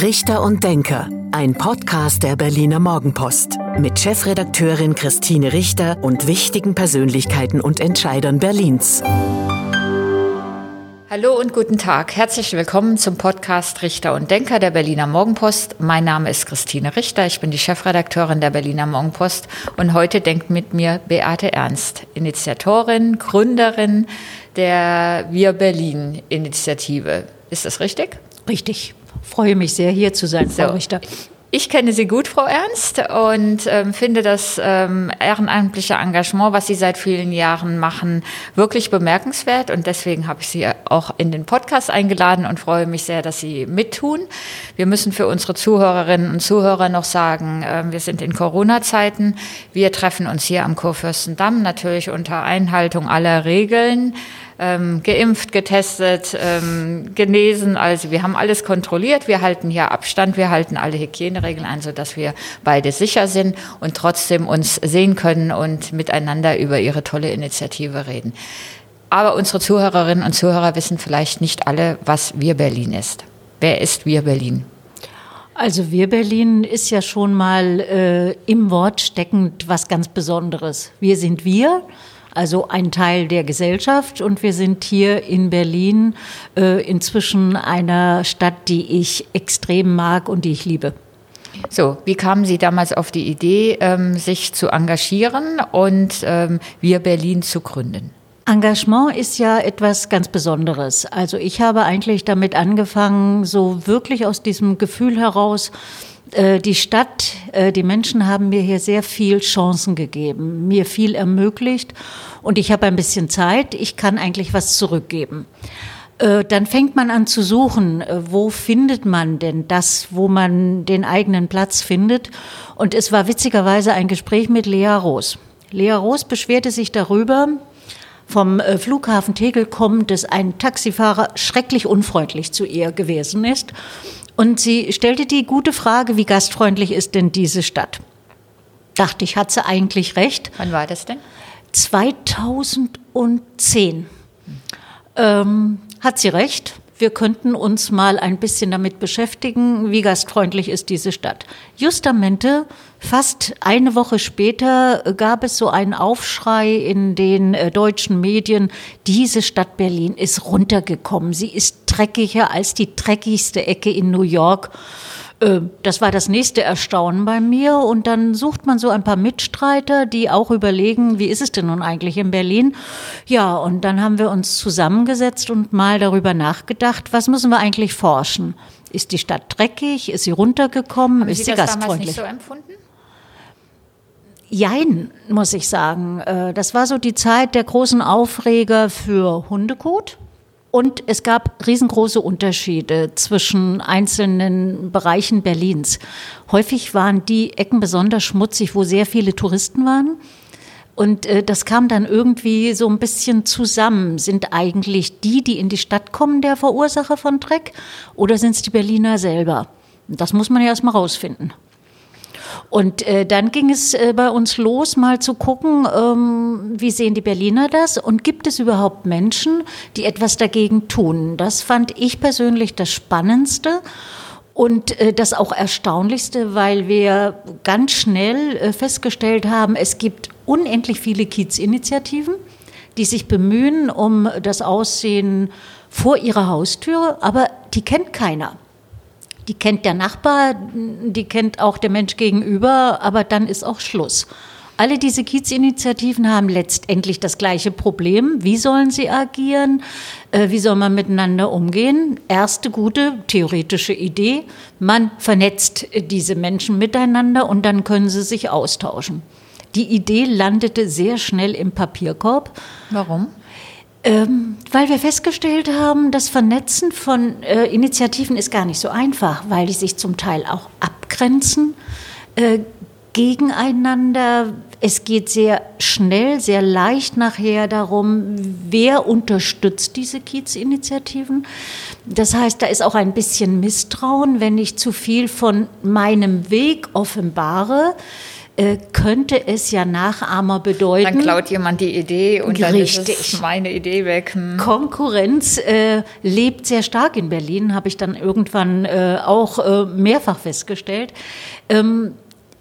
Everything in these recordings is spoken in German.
Richter und Denker, ein Podcast der Berliner Morgenpost mit Chefredakteurin Christine Richter und wichtigen Persönlichkeiten und Entscheidern Berlins. Hallo und guten Tag. Herzlich willkommen zum Podcast Richter und Denker der Berliner Morgenpost. Mein Name ist Christine Richter. Ich bin die Chefredakteurin der Berliner Morgenpost und heute denkt mit mir Beate Ernst, Initiatorin, Gründerin der Wir Berlin Initiative. Ist das richtig? Richtig. Freue mich sehr, hier zu sein, Frau so. Richter. Ich kenne Sie gut, Frau Ernst, und ähm, finde das ähm, ehrenamtliche Engagement, was Sie seit vielen Jahren machen, wirklich bemerkenswert. Und deswegen habe ich Sie auch in den Podcast eingeladen und freue mich sehr, dass Sie mittun. Wir müssen für unsere Zuhörerinnen und Zuhörer noch sagen, äh, wir sind in Corona-Zeiten. Wir treffen uns hier am Kurfürstendamm natürlich unter Einhaltung aller Regeln ähm, geimpft, getestet, ähm, genesen. Also wir haben alles kontrolliert. Wir halten hier Abstand, wir halten alle Hygieneregeln ein, sodass wir beide sicher sind und trotzdem uns sehen können und miteinander über ihre tolle Initiative reden. Aber unsere Zuhörerinnen und Zuhörer wissen vielleicht nicht alle, was Wir Berlin ist. Wer ist Wir Berlin? Also Wir Berlin ist ja schon mal äh, im Wort steckend was ganz Besonderes. Wir sind wir also ein Teil der Gesellschaft. Und wir sind hier in Berlin äh, inzwischen einer Stadt, die ich extrem mag und die ich liebe. So, wie kamen Sie damals auf die Idee, ähm, sich zu engagieren und ähm, Wir Berlin zu gründen? Engagement ist ja etwas ganz Besonderes. Also ich habe eigentlich damit angefangen, so wirklich aus diesem Gefühl heraus, die Stadt, äh, die Menschen haben mir hier sehr viel Chancen gegeben, mir viel ermöglicht und ich habe ein bisschen Zeit, ich kann eigentlich was zurückgeben. Äh, dann fängt man an zu suchen, wo findet man denn das, wo man den eigenen Platz findet. Und es war witzigerweise ein Gespräch mit Lea Roos. Lea Roos beschwerte sich darüber, vom Flughafen Tegel kommt, dass ein Taxifahrer schrecklich unfreundlich zu ihr gewesen ist. Und sie stellte die gute Frage, wie gastfreundlich ist denn diese Stadt? Dachte ich, hat sie eigentlich recht. Wann war das denn? 2010. Ähm, hat sie recht wir könnten uns mal ein bisschen damit beschäftigen, wie gastfreundlich ist diese Stadt. Justamente, fast eine Woche später gab es so einen Aufschrei in den äh, deutschen Medien, diese Stadt Berlin ist runtergekommen, sie ist dreckiger als die dreckigste Ecke in New York. Äh, das war das nächste Erstaunen bei mir. Und dann sucht man so ein paar Mitstreiter, die auch überlegen, wie ist es denn nun eigentlich in Berlin? Ja, und dann haben wir uns zusammengesetzt und mal darüber nachgedacht, was müssen wir eigentlich forschen? Ist die Stadt dreckig? Ist sie runtergekommen? Haben ist sie, sie das gastfreundlich? Damals nicht so empfunden? Jein, muss ich sagen. Äh, das war so die Zeit der großen Aufreger für Hundekot. Und es gab riesengroße Unterschiede zwischen einzelnen Bereichen Berlins. Häufig waren die Ecken besonders schmutzig, wo sehr viele Touristen waren. Und äh, das kam dann irgendwie so ein bisschen zusammen. Sind eigentlich die, die in die Stadt kommen, der Verursacher von Dreck? Oder sind es die Berliner selber? Das muss man ja erstmal rausfinden. Und äh, dann ging es äh, bei uns los, mal zu gucken, ähm, wie sehen die Berliner das und gibt es überhaupt Menschen, die etwas dagegen tun. Das fand ich persönlich das Spannendste. Und äh, das auch Erstaunlichste, weil wir ganz schnell äh, festgestellt haben, es gibt unendlich viele Kiezinitiativen, die sich bemühen um das Aussehen vor ihrer Haustür, aber die kennt keiner die kennt der Nachbar, die kennt auch der Mensch gegenüber, aber dann ist auch Schluss. Alle diese Kiezinitiativen haben letztendlich das gleiche Problem. Wie sollen sie agieren? Äh, wie soll man miteinander umgehen? Erste gute theoretische Idee. Man vernetzt diese Menschen miteinander und dann können sie sich austauschen. Die Idee landete sehr schnell im Papierkorb. Warum? Ähm, weil wir festgestellt haben, das Vernetzen von äh, Initiativen ist gar nicht so einfach, weil die sich zum Teil auch abgrenzen äh, gegeneinander. Es geht sehr schnell, sehr leicht nachher darum, wer unterstützt diese Kiezinitiativen. Das heißt, da ist auch ein bisschen Misstrauen, wenn ich zu viel von meinem Weg offenbare könnte es ja Nachahmer bedeuten. Dann klaut jemand die Idee und dann Richtig. ist es meine Idee weg. Hm. Konkurrenz äh, lebt sehr stark in Berlin, habe ich dann irgendwann äh, auch äh, mehrfach festgestellt. Ähm,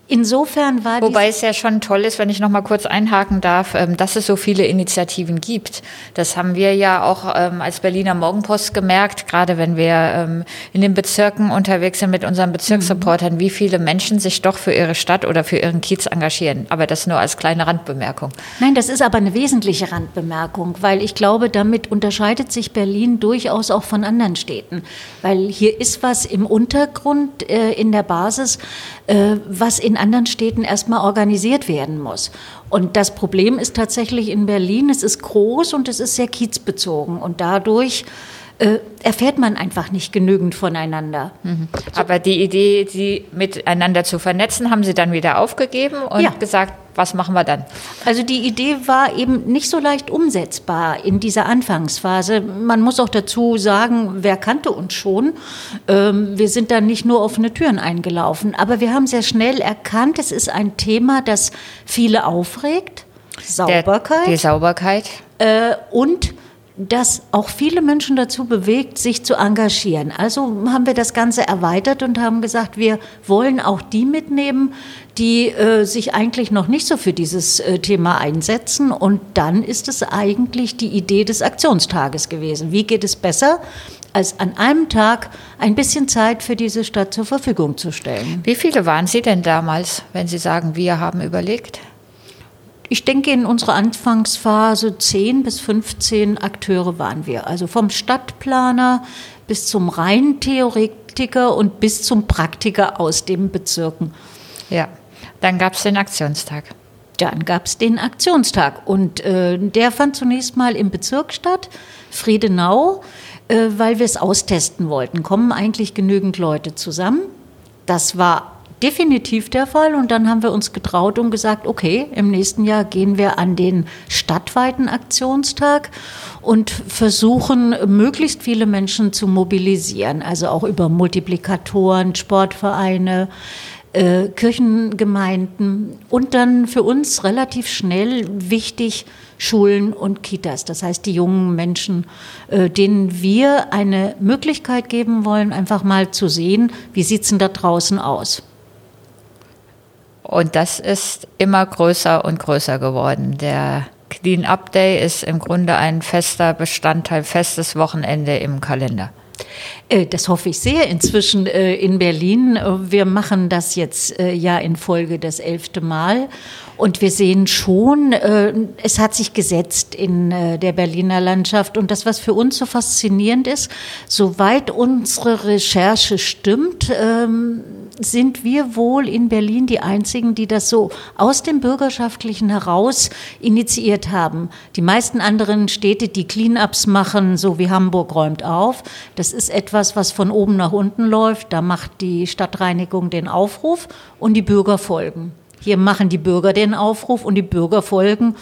Insofern war Wobei es ja schon toll ist, wenn ich noch mal kurz einhaken darf, ähm, dass es so viele Initiativen gibt. Das haben wir ja auch ähm, als Berliner Morgenpost gemerkt, gerade wenn wir ähm, in den Bezirken unterwegs sind mit unseren Bezirksreportern, mhm. wie viele Menschen sich doch für ihre Stadt oder für ihren Kiez engagieren. Aber das nur als kleine Randbemerkung. Nein, das ist aber eine wesentliche Randbemerkung, weil ich glaube, damit unterscheidet sich Berlin durchaus auch von anderen Städten. Weil hier ist was im Untergrund, äh, in der Basis, äh, was in anderen Städten erstmal organisiert werden muss. Und das Problem ist tatsächlich in Berlin, es ist groß und es ist sehr kiezbezogen und dadurch äh, erfährt man einfach nicht genügend voneinander. Mhm. Aber die Idee, sie miteinander zu vernetzen, haben Sie dann wieder aufgegeben und ja. gesagt, was machen wir dann? Also die Idee war eben nicht so leicht umsetzbar in dieser Anfangsphase. Man muss auch dazu sagen, wer kannte uns schon? Ähm, wir sind dann nicht nur offene Türen eingelaufen, aber wir haben sehr schnell erkannt, es ist ein Thema, das viele aufregt. Sauberkeit. Der, die Sauberkeit. Äh, und das auch viele Menschen dazu bewegt, sich zu engagieren. Also haben wir das Ganze erweitert und haben gesagt, wir wollen auch die mitnehmen, die äh, sich eigentlich noch nicht so für dieses äh, Thema einsetzen. Und dann ist es eigentlich die Idee des Aktionstages gewesen. Wie geht es besser? als an einem Tag ein bisschen Zeit für diese Stadt zur Verfügung zu stellen. Wie viele waren Sie denn damals, wenn Sie sagen, wir haben überlegt? Ich denke, in unserer Anfangsphase 10 bis 15 Akteure waren wir. Also vom Stadtplaner bis zum reinen Theoretiker und bis zum Praktiker aus den Bezirken. Ja, dann gab es den Aktionstag. Dann gab es den Aktionstag und äh, der fand zunächst mal im Bezirk statt, Friedenau, äh, weil wir es austesten wollten. Kommen eigentlich genügend Leute zusammen? Das war definitiv der Fall. Und dann haben wir uns getraut und gesagt, okay, im nächsten Jahr gehen wir an den stadtweiten Aktionstag und versuchen, möglichst viele Menschen zu mobilisieren. Also auch über Multiplikatoren, Sportvereine, äh, Kirchengemeinden und dann für uns relativ schnell wichtig Schulen und Kitas. Das heißt, die jungen Menschen, äh, denen wir eine Möglichkeit geben wollen, einfach mal zu sehen, wie sieht es denn da draußen aus. Und das ist immer größer und größer geworden. Der Clean Up Day ist im Grunde ein fester Bestandteil, festes Wochenende im Kalender. Äh, das hoffe ich sehr inzwischen äh, in Berlin. Wir machen das jetzt äh, ja in Folge das elfte Mal. Und wir sehen schon, es hat sich gesetzt in der Berliner Landschaft. Und das, was für uns so faszinierend ist, soweit unsere Recherche stimmt, ähm, sind wir wohl in Berlin die Einzigen, die das so aus dem Bürgerschaftlichen heraus initiiert haben. Die meisten anderen Städte, die Cleanups machen, so wie Hamburg räumt auf, das ist etwas, was von oben nach unten läuft. Da macht die Stadtreinigung den Aufruf und die Bürger folgen. Hier machen die Bürger den Aufruf und die Bürger folgen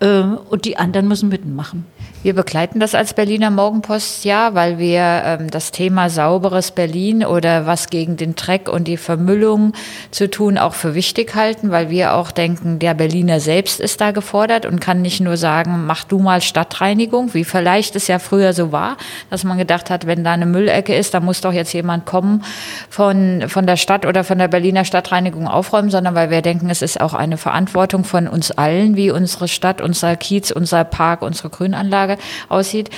äh, und die anderen müssen mitmachen. Wir begleiten das als Berliner Morgenpost ja, weil wir ähm, das Thema sauberes Berlin oder was gegen den Dreck und die Vermüllung zu tun auch für wichtig halten, weil wir auch denken, der Berliner selbst ist da gefordert und kann nicht nur sagen, mach du mal Stadtreinigung, wie vielleicht es ja früher so war, dass man gedacht hat, wenn da eine Müllecke ist, da muss doch jetzt jemand kommen von, von der Stadt oder von der Berliner Stadtreinigung aufräumen, sondern weil wir denken, es ist auch eine Verantwortung von uns allen, wie unsere Stadt, unser Kiez, unser Park, unsere Grünanlage heutzutage aussieht.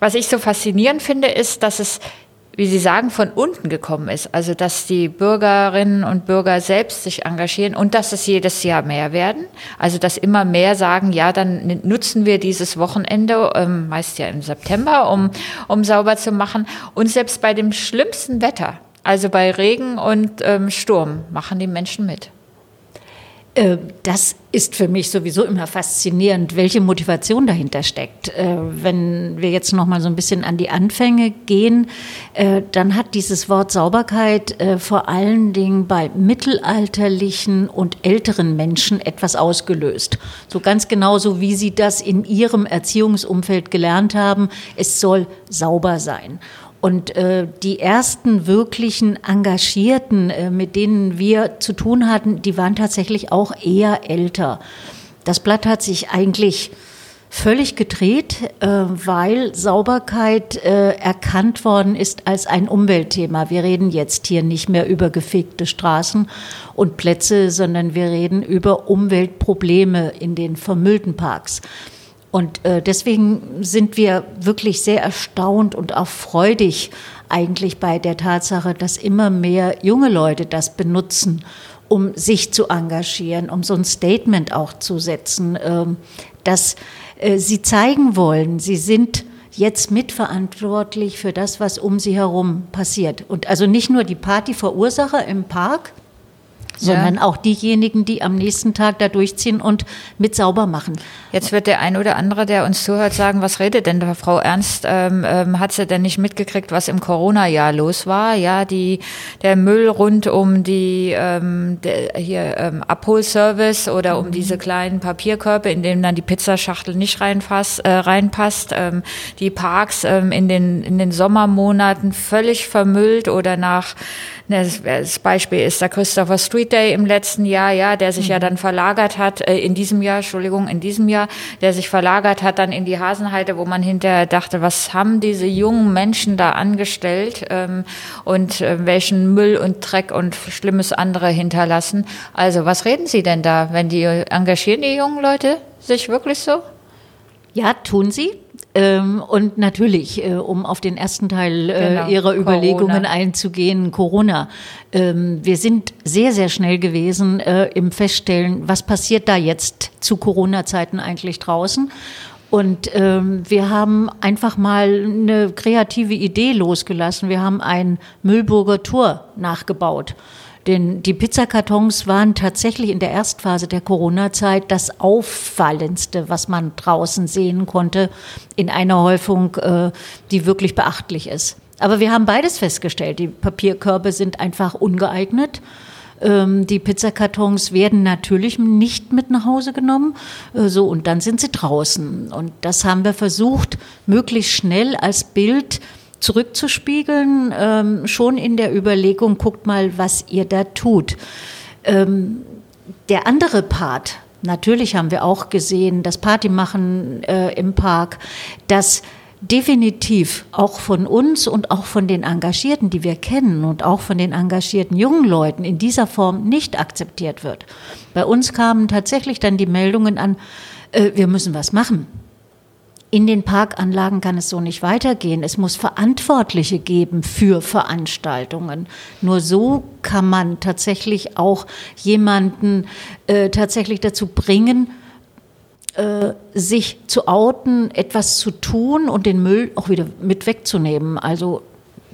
Was ich so faszinierend finde, ist, dass es wie Sie sagen, von unten gekommen ist. Also, dass die Bürgerinnen und Bürger selbst sich engagieren und dass es jedes Jahr mehr werden. Also, dass immer mehr sagen, ja, dann nutzen wir dieses Wochenende, ähm, meist ja im September, um, um sauber zu machen. Und selbst bei dem schlimmsten Wetter, also bei Regen und ähm, Sturm, machen die Menschen mit. Äh, das ist für mich sowieso immer faszinierend, welche Motivation dahinter steckt. Äh, wenn wir jetzt noch mal so ein bisschen an die Anfänge gehen, äh, dann hat dieses Wort Sauberkeit vor allen Dingen bei mittelalterlichen und älteren Menschen etwas ausgelöst. So ganz genauso wie sie das in ihrem Erziehungsumfeld gelernt haben, es soll sauber sein. Und äh, die ersten wirklichen Engagierten, äh, mit denen wir zu tun hatten, die waren tatsächlich auch eher älter. Das Blatt hat sich eigentlich völlig gedreht, äh, weil Sauberkeit äh, erkannt worden ist als ein Umweltthema. Wir reden jetzt hier nicht mehr über gefegte Straßen und Plätze, sondern wir reden über Umweltprobleme in den vermüllten Parks. Und äh, deswegen sind wir wirklich sehr erstaunt und auch freudig eigentlich bei der Tatsache, dass immer mehr junge Leute das benutzen, um sich zu engagieren, um so ein Statement auch zu setzen, ähm, dass äh, sie zeigen wollen, sie sind jetzt mitverantwortlich für das, was um sie herum passiert. Und also nicht nur die Partyverursacher im Park, sondern ja. auch diejenigen, die am nächsten Tag da durchziehen und mit sauber machen. Jetzt wird der ein oder andere, der uns zuhört, sagen, was redet denn da Frau Ernst? Ähm, ähm, hat sie denn nicht mitgekriegt, was im Corona-Jahr los war? Ja, die, der Müll rund um die ähm, der, hier ähm, Abholservice oder um mhm. diese kleinen Papierkörbe, in denen dann die Pizzaschachtel nicht reinfasst, äh, reinpasst. Ähm, die Parks ähm, in, den, in den Sommermonaten völlig vermüllt oder nach das Beispiel ist der Christopher Street Day im letzten Jahr, ja, der sich mhm. ja dann verlagert hat, äh, in diesem Jahr, Entschuldigung, in diesem Jahr, der sich verlagert hat dann in die Hasenheide, wo man hinterher dachte, was haben diese jungen Menschen da angestellt ähm, und äh, welchen Müll und Dreck und Schlimmes andere hinterlassen. Also was reden Sie denn da, wenn die engagieren die jungen Leute sich wirklich so? Ja, tun sie. Ähm, und natürlich, äh, um auf den ersten Teil äh, genau. Ihrer Überlegungen Corona. einzugehen, Corona. Ähm, wir sind sehr, sehr schnell gewesen äh, im Feststellen, was passiert da jetzt zu Corona-Zeiten eigentlich draußen. Und ähm, wir haben einfach mal eine kreative Idee losgelassen. Wir haben ein Müllburger Tor nachgebaut. Denn die Pizzakartons waren tatsächlich in der Erstphase der Corona-Zeit das Auffallendste, was man draußen sehen konnte, in einer Häufung, äh, die wirklich beachtlich ist. Aber wir haben beides festgestellt. Die Papierkörbe sind einfach ungeeignet. Ähm, die Pizzakartons werden natürlich nicht mit nach Hause genommen. Äh, so, und dann sind sie draußen. Und das haben wir versucht, möglichst schnell als Bild zurückzuspiegeln, ähm, schon in der Überlegung, guckt mal, was ihr da tut. Ähm, der andere Part, natürlich haben wir auch gesehen, das Partymachen äh, im Park, das definitiv auch von uns und auch von den Engagierten, die wir kennen und auch von den engagierten jungen Leuten in dieser Form nicht akzeptiert wird. Bei uns kamen tatsächlich dann die Meldungen an, äh, wir müssen was machen in den Parkanlagen kann es so nicht weitergehen. Es muss Verantwortliche geben für Veranstaltungen. Nur so kann man tatsächlich auch jemanden äh, tatsächlich dazu bringen, äh, sich zu outen, etwas zu tun und den Müll auch wieder mit wegzunehmen. Also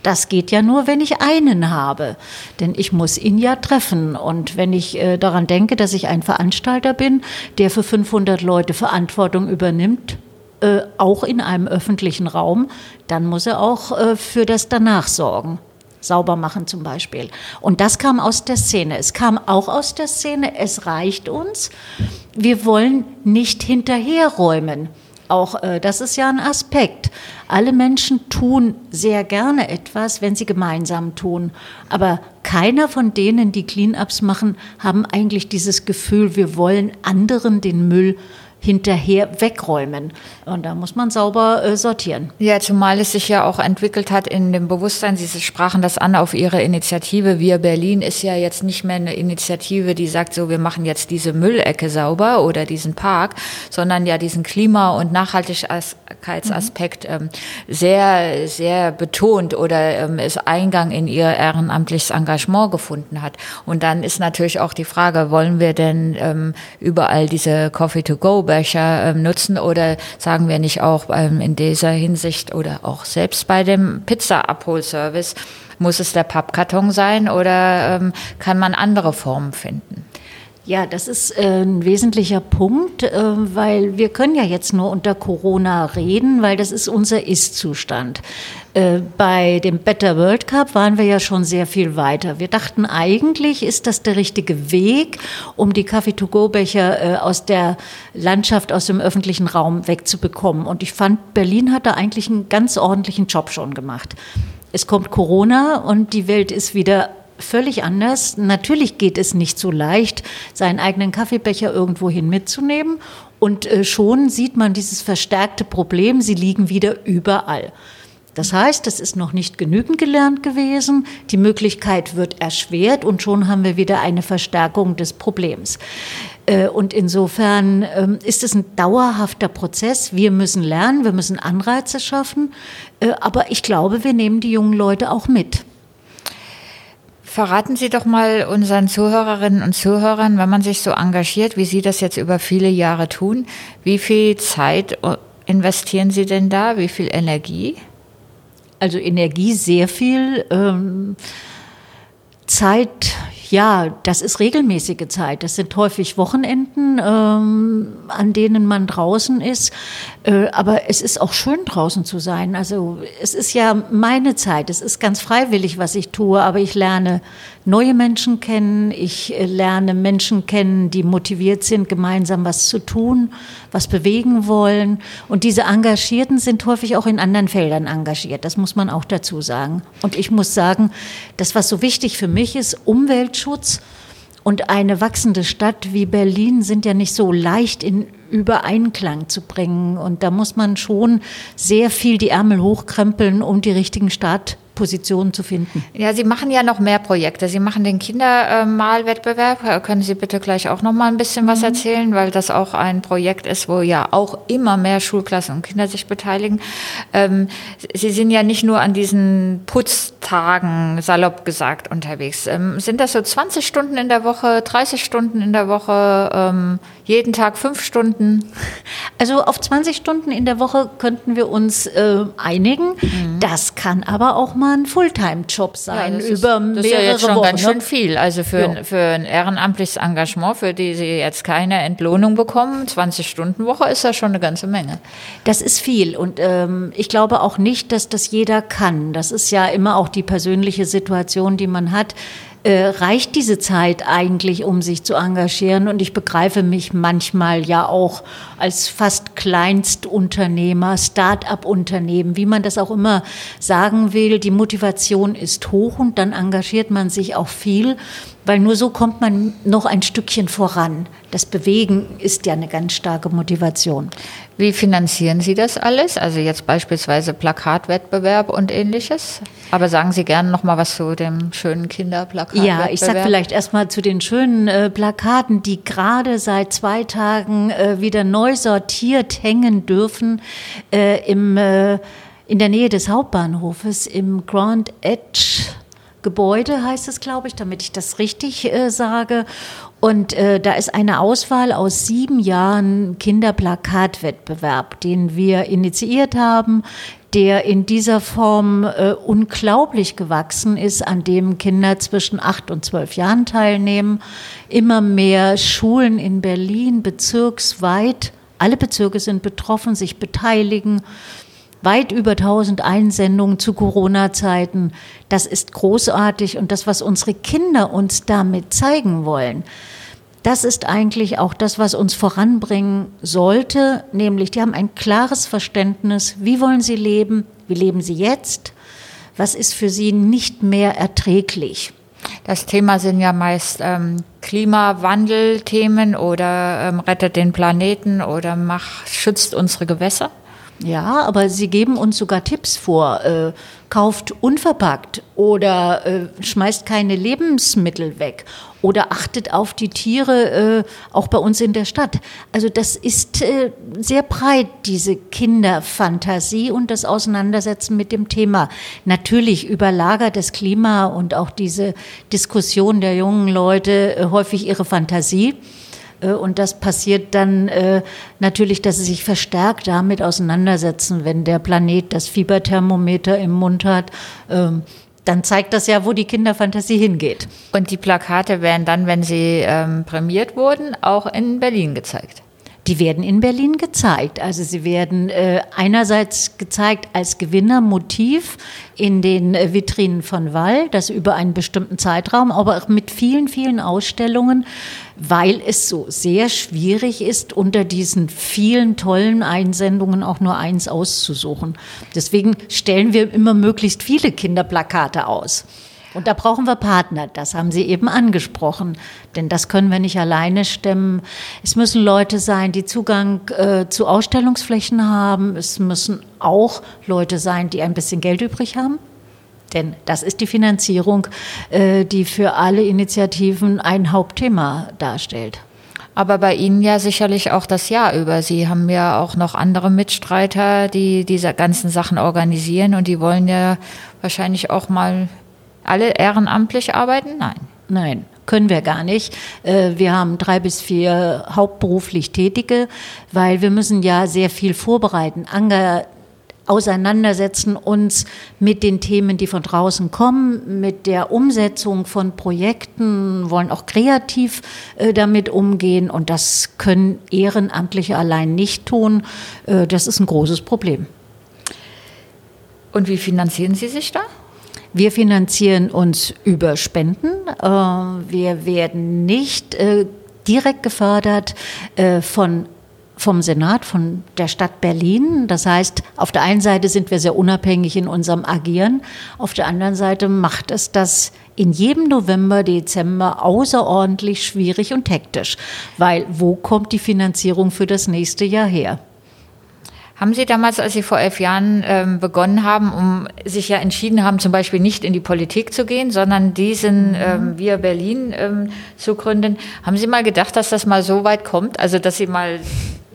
das geht ja nur, wenn ich einen habe, denn ich muss ihn ja treffen. Und wenn ich äh, daran denke, dass ich ein Veranstalter bin, der für 500 Leute Verantwortung übernimmt, äh, auch in einem öffentlichen Raum, dann muss er auch äh, für das danach sorgen. Sauber machen zum Beispiel. Und das kam aus der Szene. Es kam auch aus der Szene, es reicht uns. Wir wollen nicht hinterherräumen. Auch äh, das ist ja ein Aspekt. Alle Menschen tun sehr gerne etwas, wenn sie gemeinsam tun. Aber keiner von denen, die Cleanups machen, haben eigentlich dieses Gefühl, wir wollen anderen den Müll hinterher wegräumen. Und da muss man sauber äh, sortieren. Ja, zumal es sich ja auch entwickelt hat in dem Bewusstsein, Sie sprachen das an auf Ihre Initiative. Wir Berlin ist ja jetzt nicht mehr eine Initiative, die sagt so, wir machen jetzt diese Müllecke sauber oder diesen Park, sondern ja diesen Klima- und Nachhaltigkeitsaspekt mhm. ähm, sehr, sehr betont oder ähm, es Eingang in Ihr ehrenamtliches Engagement gefunden hat. Und dann ist natürlich auch die Frage, wollen wir denn ähm, überall diese Coffee-to-Go Becher ähm, nutzen oder sagen wir nicht auch ähm, in dieser Hinsicht oder auch selbst bei dem Pizza-Abholservice, muss es der Pappkarton sein oder ähm, kann man andere Formen finden? Ja, das ist äh, ein wesentlicher Punkt, äh, weil wir können ja jetzt nur unter Corona reden, weil das ist unser Ist-Zustand. Äh, bei dem Better World Cup waren wir ja schon sehr viel weiter. Wir dachten eigentlich, ist das der richtige Weg, um die Kaffee-to-go-Becher aus der Landschaft, aus dem öffentlichen Raum wegzubekommen. Und ich fand, Berlin hat da eigentlich einen ganz ordentlichen Job schon gemacht. Es kommt Corona und die Welt ist wieder völlig anders. Natürlich geht es nicht so leicht, seinen eigenen Kaffeebecher irgendwohin mitzunehmen. Und äh, schon sieht man dieses verstärkte Problem, sie liegen wieder überall. Das heißt, es ist noch nicht genügend gelernt gewesen, die Möglichkeit wird erschwert und schon haben wir wieder eine Verstärkung des Problems. Äh, und insofern ähm, ist es ein dauerhafter Prozess. Wir müssen lernen, wir müssen Anreize schaffen, äh, aber ich glaube, wir nehmen die jungen Leute auch mit. Verraten Sie doch mal unseren Zuhörerinnen und Zuhörern, wenn man sich so engagiert, wie Sie das jetzt über viele Jahre tun, wie viel Zeit investieren Sie denn da, wie viel Energie? Also Energie sehr viel. Ähm, Zeit, ja, das ist regelmäßige Zeit. Das sind häufig Wochenenden, ähm, an denen man draußen ist. Äh, aber es ist auch schön, draußen zu sein. Also es ist ja meine Zeit. Es ist ganz freiwillig, was ich tue. Aber ich lerne neue Menschen kennen. Ich äh, lerne Menschen kennen, die motiviert sind, gemeinsam was zu tun, was bewegen wollen. Und diese Engagierten sind häufig auch in anderen Feldern engagiert. Das muss man auch dazu sagen. Und ich muss sagen, das, was so wichtig für mich ist, Umweltschutz und eine wachsende Stadt wie Berlin sind ja nicht so leicht in Übereinklang zu bringen. Und da muss man schon sehr viel die Ärmel hochkrempeln, um die richtigen Start Positionen zu finden. Ja, Sie machen ja noch mehr Projekte. Sie machen den Kindermalwettbewerb. Können Sie bitte gleich auch noch mal ein bisschen was mhm. erzählen, weil das auch ein Projekt ist, wo ja auch immer mehr Schulklassen und Kinder sich beteiligen. Ähm, Sie sind ja nicht nur an diesen Putztagen, salopp gesagt, unterwegs. Ähm, sind das so 20 Stunden in der Woche, 30 Stunden in der Woche, ähm, jeden Tag fünf Stunden? Also auf 20 Stunden in der Woche könnten wir uns äh, einigen. Mhm. Das kann aber auch mal ein Fulltime-Job sein ja, das über ist, das mehrere ist ja jetzt schon Wochen. ganz schön ne? viel. Also für, ja. ein, für ein ehrenamtliches Engagement, für die Sie jetzt keine Entlohnung bekommen, 20 Stunden Woche ist ja schon eine ganze Menge. Das ist viel und ähm, ich glaube auch nicht, dass das jeder kann. Das ist ja immer auch die persönliche Situation, die man hat äh, reicht diese Zeit eigentlich, um sich zu engagieren? Und ich begreife mich manchmal ja auch als fast Kleinstunternehmer, Start-up-Unternehmen, wie man das auch immer sagen will. Die Motivation ist hoch und dann engagiert man sich auch viel weil nur so kommt man noch ein Stückchen voran. Das Bewegen ist ja eine ganz starke Motivation. Wie finanzieren Sie das alles? Also jetzt beispielsweise Plakatwettbewerb und ähnliches. Aber sagen Sie gerne noch mal was zu dem schönen Kinderplakatwettbewerb. Ja, ich sage vielleicht erst mal zu den schönen äh, Plakaten, die gerade seit zwei Tagen äh, wieder neu sortiert hängen dürfen äh, im, äh, in der Nähe des Hauptbahnhofes im Grand Edge Gebäude heißt es, glaube ich, damit ich das richtig äh, sage. Und äh, da ist eine Auswahl aus sieben Jahren Kinderplakatwettbewerb, den wir initiiert haben, der in dieser Form äh, unglaublich gewachsen ist, an dem Kinder zwischen acht und zwölf Jahren teilnehmen. Immer mehr Schulen in Berlin bezirksweit, alle Bezirke sind betroffen, sich beteiligen weit über 1000 Einsendungen zu Corona-Zeiten. Das ist großartig und das, was unsere Kinder uns damit zeigen wollen, das ist eigentlich auch das, was uns voranbringen sollte, nämlich die haben ein klares Verständnis, wie wollen sie leben, wie leben sie jetzt, was ist für sie nicht mehr erträglich. Das Thema sind ja meist ähm, Klimawandelthemen oder ähm, rettet den Planeten oder macht, schützt unsere Gewässer. Ja, aber sie geben uns sogar Tipps vor. Äh, kauft unverpackt oder äh, schmeißt keine Lebensmittel weg oder achtet auf die Tiere, äh, auch bei uns in der Stadt. Also das ist äh, sehr breit, diese Kinderfantasie und das Auseinandersetzen mit dem Thema. Natürlich überlagert das Klima und auch diese Diskussion der jungen Leute äh, häufig ihre Fantasie. Äh, und das passiert dann äh, natürlich, dass sie sich verstärkt damit auseinandersetzen, wenn der Planet das Fieberthermometer im Mund hat. Ähm, dann zeigt das ja, wo die Kinderfantasie hingeht. Und die Plakate werden dann, wenn sie ähm, prämiert wurden, auch in Berlin gezeigt. Die werden in Berlin gezeigt. Also sie werden äh, einerseits gezeigt als Gewinnermotiv in den äh, Vitrinen von Wall, das über einen bestimmten Zeitraum, aber auch mit vielen, vielen Ausstellungen, weil es so sehr schwierig ist, unter diesen vielen tollen Einsendungen auch nur eins auszusuchen. Deswegen stellen wir immer möglichst viele Kinderplakate aus. Und da brauchen wir Partner, das haben Sie eben angesprochen, denn das können wir nicht alleine stemmen. Es müssen Leute sein, die Zugang äh, zu Ausstellungsflächen haben. Es müssen auch Leute sein, die ein bisschen Geld übrig haben. Denn das ist die Finanzierung, äh, die für alle Initiativen ein Hauptthema darstellt. Aber bei Ihnen ja sicherlich auch das Jahr über. Sie haben ja auch noch andere Mitstreiter, die diese ganzen Sachen organisieren und die wollen ja wahrscheinlich auch mal alle ehrenamtlich arbeiten? Nein. Nein, können wir gar nicht. Äh, wir haben drei bis vier hauptberuflich Tätige, weil wir müssen ja sehr viel vorbereiten, Anger auseinandersetzen uns mit den Themen, die von draußen kommen, mit der Umsetzung von Projekten, wollen auch kreativ äh, damit umgehen und das können Ehrenamtliche allein nicht tun. Äh, das ist ein großes Problem. Und wie finanzieren Sie sich da? Wir finanzieren uns über Spenden. Äh, wir werden nicht äh, direkt gefördert äh, von vom Senat, von der Stadt Berlin. Das heißt, auf der einen Seite sind wir sehr unabhängig in unserem Agieren, auf der anderen Seite macht es das in jedem November, Dezember außerordentlich schwierig und hektisch, weil wo kommt die Finanzierung für das nächste Jahr her? Haben Sie damals, als Sie vor elf Jahren ähm, begonnen haben, um sich ja entschieden haben, zum Beispiel nicht in die Politik zu gehen, sondern diesen mhm. ähm, Wir Berlin ähm, zu gründen, haben Sie mal gedacht, dass das mal so weit kommt? Also, dass Sie mal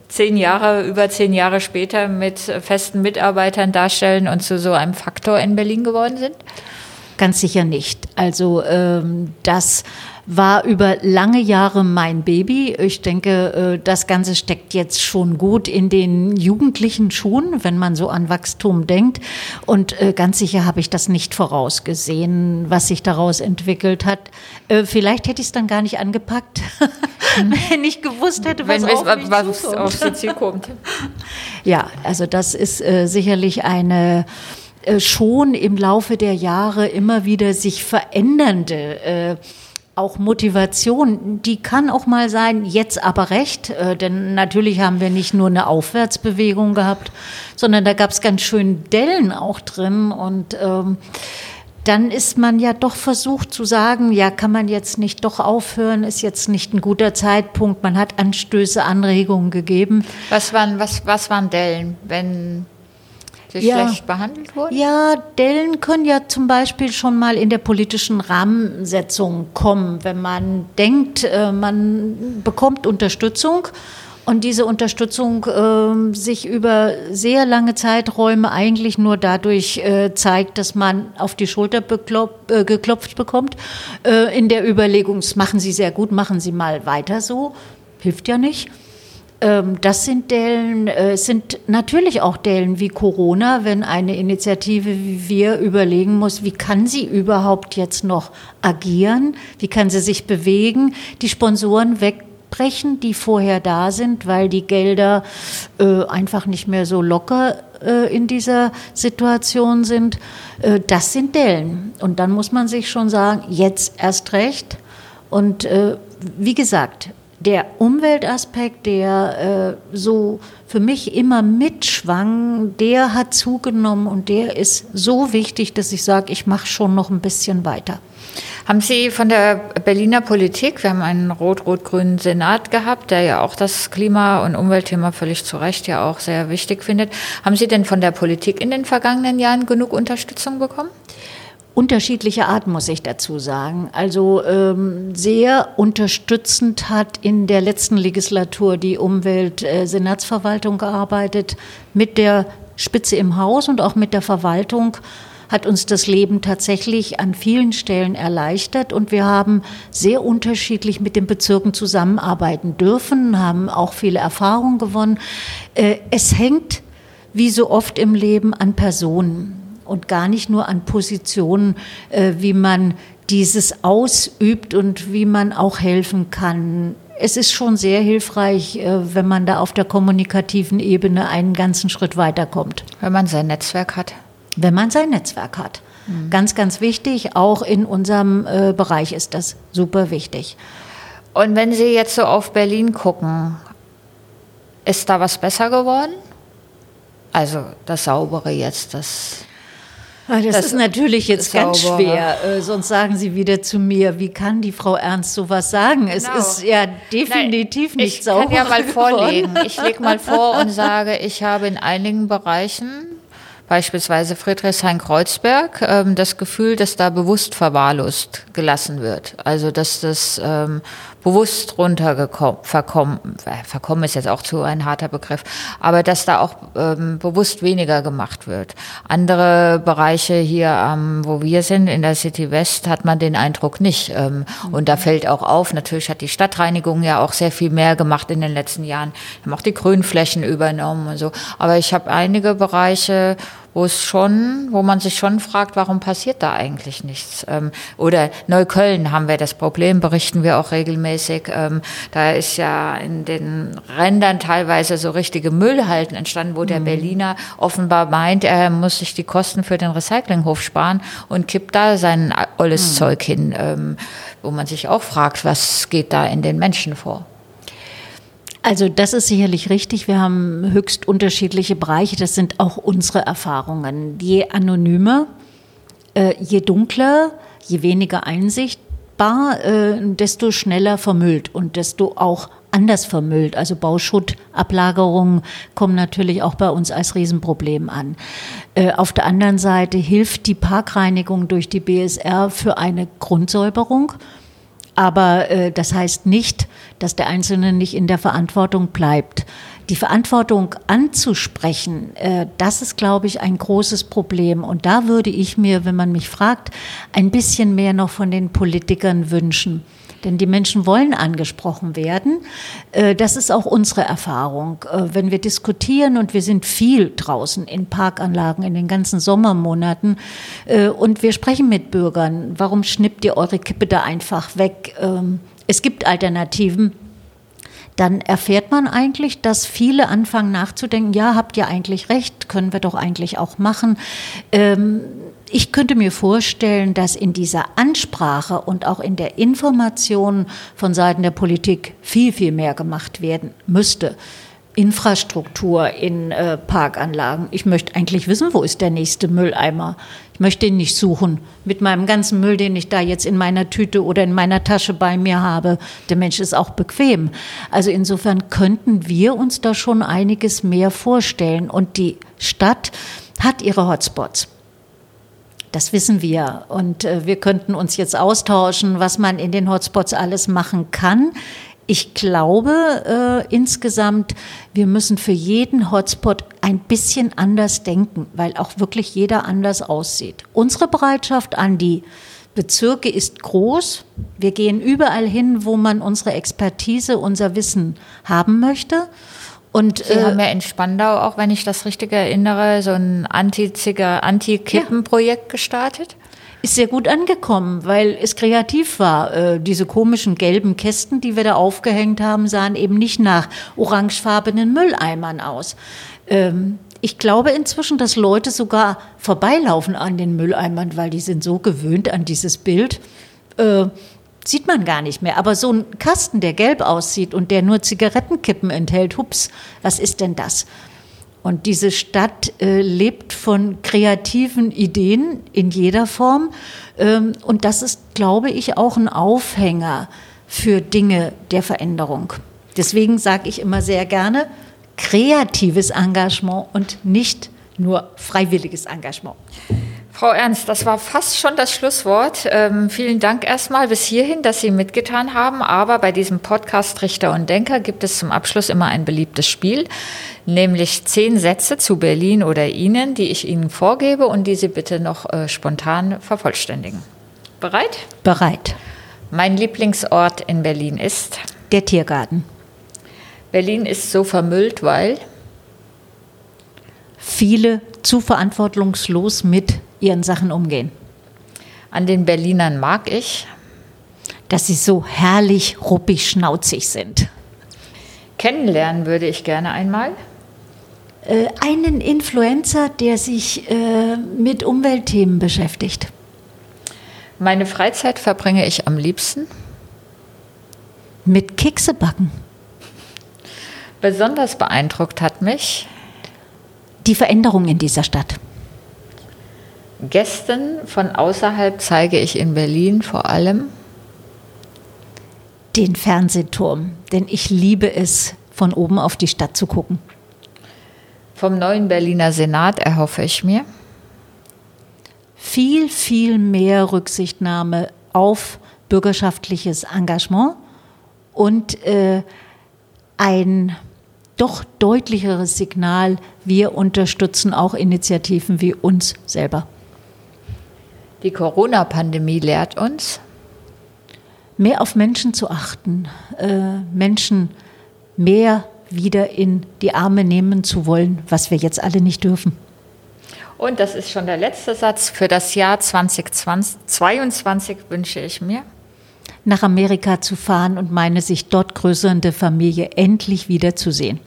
zehn Jahre, über zehn Jahre später mit festen Mitarbeitern darstellen und zu so einem Faktor in Berlin geworden sind? Ganz sicher nicht. Also ähm, das war über lange Jahre mein Baby. Ich denke, äh, das Ganze steckt jetzt schon gut in den jugendlichen Schuhen, wenn man so an Wachstum denkt. Und äh, ganz sicher habe ich das nicht vorausgesehen, was sich daraus entwickelt hat. Äh, vielleicht hätte ich es dann gar nicht angepackt, wenn ich gewusst hätte, was, auf, mich was auf Sie zukommt. ja, also das ist sicherlich eine schon im Laufe der Jahre immer wieder sich verändernde auch Motivation, die kann auch mal sein, jetzt aber recht, äh, denn natürlich haben wir nicht nur eine Aufwärtsbewegung gehabt, sondern da gab es ganz schön Dellen auch drin und ähm, dann ist man ja doch versucht zu sagen, ja, kann man jetzt nicht doch aufhören, ist jetzt nicht ein guter Zeitpunkt. Man hat Anstöße, Anregungen gegeben. Was waren, was, was waren Dellen, wenn Sie ja, schlecht behandelt wurden? Ja, Dellen können ja zum Beispiel schon mal in der politischen Rahmensetzung kommen, wenn man denkt, äh, man bekommt Unterstützung und diese Unterstützung äh, sich über sehr lange Zeiträume eigentlich nur dadurch äh, zeigt, dass man auf die Schulter äh, geklopft bekommt. Äh, in der Überlegung, das machen Sie sehr gut, machen Sie mal weiter so. Hilft ja nicht. Ähm, das sind Dellen, äh, sind natürlich auch Dellen wie Corona, wenn eine Initiative wie wir überlegen muss, wie kann sie überhaupt jetzt noch agieren, wie kann sie sich bewegen, die Sponsoren wegbrechen, die vorher da sind, weil die Gelder äh, einfach nicht mehr so locker äh, in dieser Situation sind. Äh, das sind Dellen. Und dann muss man sich schon sagen, jetzt erst recht. Und äh, wie gesagt, der Umweltaspekt, der äh, so für mich immer mitschwang, der hat zugenommen und der ist so wichtig, dass ich sage, ich mache schon noch ein bisschen weiter. Haben Sie von der Berliner Politik, wir haben einen rot-rot-grünen Senat gehabt, der ja auch das Klima- und Umweltthema völlig zu Recht ja auch sehr wichtig findet. Haben Sie denn von der Politik in den vergangenen Jahren genug Unterstützung bekommen? Unterschiedliche Art, muss ich dazu sagen. Also ähm, sehr unterstützend hat in der letzten Legislatur die Umweltsenatsverwaltung gearbeitet, mit der Spitze im Haus und auch mit der Verwaltung hat uns das Leben tatsächlich an vielen Stellen erleichtert und wir haben sehr unterschiedlich mit den Bezirken zusammenarbeiten dürfen, haben auch viele Erfahrungen gewonnen. Äh, es hängt wie so oft im Leben an Personen und gar nicht nur an Positionen, äh, wie man dieses ausübt und wie man auch helfen kann. es ist schon sehr hilfreich, äh, wenn man da auf der kommunikativen Ebene einen ganzen Schritt weiterkommt. Wenn man sein Netzwerk hat. Wenn man sein Netzwerk hat. Mhm. Ganz, ganz wichtig. Auch in unserem äh, Bereich ist das super wichtig. Und wenn Sie jetzt so auf Berlin gucken, ist da was besser geworden? Also das Saubere jetzt, das. Ah, das, das, ist natürlich jetzt ganz schwer. Äh, sonst sagen Sie wieder zu mir, wie kann die Frau Ernst sowas sagen? Es genau. ist ja definitiv Nein, nicht sauber. Ich kann ja mal vorlegen. Ich lege mal vor und sage, ich habe in einigen Bereichen beispielsweise Friedrichshain-Kreuzberg, ähm, das Gefühl, dass da bewusst verwahrlost gelassen wird. Also dass das ähm, bewusst runtergekommen, verkommen, äh, verkommen ist jetzt auch zu ein harter Begriff, aber dass da auch ähm, bewusst weniger gemacht wird. Andere Bereiche hier, ähm, wo wir sind, in der City West, hat man den Eindruck nicht. Ähm, mhm. Und da fällt auch auf, natürlich hat die Stadtreinigung ja auch sehr viel mehr gemacht in den letzten Jahren. Wir haben auch die Grünflächen übernommen und so. Aber ich habe einige Bereiche, wo es schon, wo man sich schon fragt, warum passiert da eigentlich nichts? Ähm, oder Neukölln haben wir das Problem, berichten wir auch regelmäßig. Ähm, da ist ja in den Rändern teilweise so richtige Müllhalten entstanden, wo der mhm. Berliner offenbar meint, er muss sich die Kosten für den Recyclinghof sparen und kippt da sein olles mhm. Zeug hin, ähm, wo man sich auch fragt, was geht da in den Menschen vor? Also das ist sicherlich richtig. Wir haben höchst unterschiedliche Bereiche. Das sind auch unsere Erfahrungen. Je anonymer, äh, je dunkler, je weniger einsichtbar, äh, desto schneller vermüllt und desto auch anders vermüllt. Also Bauschuttablagerungen kommen natürlich auch bei uns als Riesenproblem an. Äh, auf der anderen Seite hilft die Parkreinigung durch die BSR für eine Grundsäuberung. Aber äh, das heißt nicht, dass der Einzelne nicht in der Verantwortung bleibt. Die Verantwortung anzusprechen, äh, das ist, glaube ich, ein großes Problem. Und da würde ich mir, wenn man mich fragt, ein bisschen mehr noch von den Politikern wünschen. Denn die Menschen wollen angesprochen werden. Äh, das ist auch unsere Erfahrung. Äh, wenn wir diskutieren und wir sind viel draußen in Parkanlagen in den ganzen Sommermonaten äh, und wir sprechen mit Bürgern, warum schnippt ihr eure Kippe da einfach weg? Ähm, es gibt Alternativen dann erfährt man eigentlich, dass viele anfangen nachzudenken, ja, habt ihr eigentlich recht, können wir doch eigentlich auch machen. Ähm, ich könnte mir vorstellen, dass in dieser Ansprache und auch in der Information von Seiten der Politik viel, viel mehr gemacht werden müsste. Infrastruktur in äh, Parkanlagen. Ich möchte eigentlich wissen, wo ist der nächste Mülleimer. Ich möchte ihn nicht suchen mit meinem ganzen Müll, den ich da jetzt in meiner Tüte oder in meiner Tasche bei mir habe. Der Mensch ist auch bequem. Also insofern könnten wir uns da schon einiges mehr vorstellen. Und die Stadt hat ihre Hotspots. Das wissen wir. Und äh, wir könnten uns jetzt austauschen, was man in den Hotspots alles machen kann. Ich glaube äh, insgesamt, wir müssen für jeden Hotspot ein bisschen anders denken, weil auch wirklich jeder anders aussieht. Unsere Bereitschaft an die Bezirke ist groß. Wir gehen überall hin, wo man unsere Expertise, unser Wissen haben möchte. Und, Sie äh, haben ja in Spandau auch, wenn ich das richtig erinnere, so ein Anti-Kippen-Projekt ja. gestartet ist sehr gut angekommen, weil es kreativ war. Äh, diese komischen gelben Kästen, die wir da aufgehängt haben, sahen eben nicht nach orangefarbenen Mülleimern aus. Ähm, ich glaube inzwischen, dass Leute sogar vorbeilaufen an den Mülleimern, weil die sind so gewöhnt an dieses Bild. Äh, sieht man gar nicht mehr. Aber so ein Kasten, der gelb aussieht und der nur Zigarettenkippen enthält, hups, was ist denn das? Und diese Stadt äh, lebt von kreativen Ideen in jeder Form. Ähm, und das ist, glaube ich, auch ein Aufhänger für Dinge der Veränderung. Deswegen sage ich immer sehr gerne, kreatives Engagement und nicht nur freiwilliges Engagement. Frau Ernst, das war fast schon das Schlusswort. Ähm, vielen Dank erstmal bis hierhin, dass Sie mitgetan haben. Aber bei diesem Podcast Richter und Denker gibt es zum Abschluss immer ein beliebtes Spiel, nämlich zehn Sätze zu Berlin oder Ihnen, die ich Ihnen vorgebe und die Sie bitte noch äh, spontan vervollständigen. Bereit? Bereit. Mein Lieblingsort in Berlin ist? Der Tiergarten. Berlin ist so vermüllt, weil? Viele zu verantwortungslos mit ihren Sachen umgehen. An den Berlinern mag ich, dass sie so herrlich ruppig schnauzig sind. Kennenlernen würde ich gerne einmal. Äh, einen Influencer, der sich äh, mit Umweltthemen beschäftigt. Meine Freizeit verbringe ich am liebsten mit Keksebacken. Besonders beeindruckt hat mich die Veränderung in dieser Stadt. Gästen von außerhalb zeige ich in Berlin vor allem den Fernsehturm, denn ich liebe es, von oben auf die Stadt zu gucken. Vom neuen Berliner Senat erhoffe ich mir viel, viel mehr Rücksichtnahme auf bürgerschaftliches Engagement und äh, ein doch deutlicheres Signal, wir unterstützen auch Initiativen wie uns selber. Die Corona-Pandemie lehrt uns, mehr auf Menschen zu achten, äh, Menschen mehr wieder in die Arme nehmen zu wollen, was wir jetzt alle nicht dürfen. Und das ist schon der letzte Satz. Für das Jahr 2022 wünsche ich mir, nach Amerika zu fahren und meine sich dort größernde Familie endlich wiederzusehen.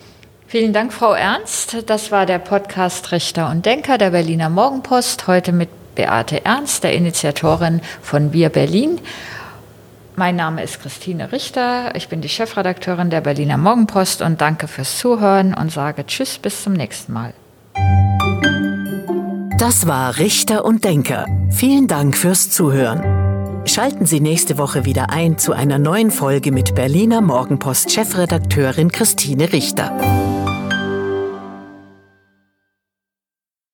Vielen Dank, Frau Ernst. Das war der Podcast Richter und Denker der Berliner Morgenpost. Heute mit Beate Ernst, der Initiatorin von Wir Berlin. Mein Name ist Christine Richter. Ich bin die Chefredakteurin der Berliner Morgenpost und danke fürs Zuhören und sage Tschüss bis zum nächsten Mal. Das war Richter und Denker. Vielen Dank fürs Zuhören. Schalten Sie nächste Woche wieder ein zu einer neuen Folge mit Berliner Morgenpost Chefredakteurin Christine Richter.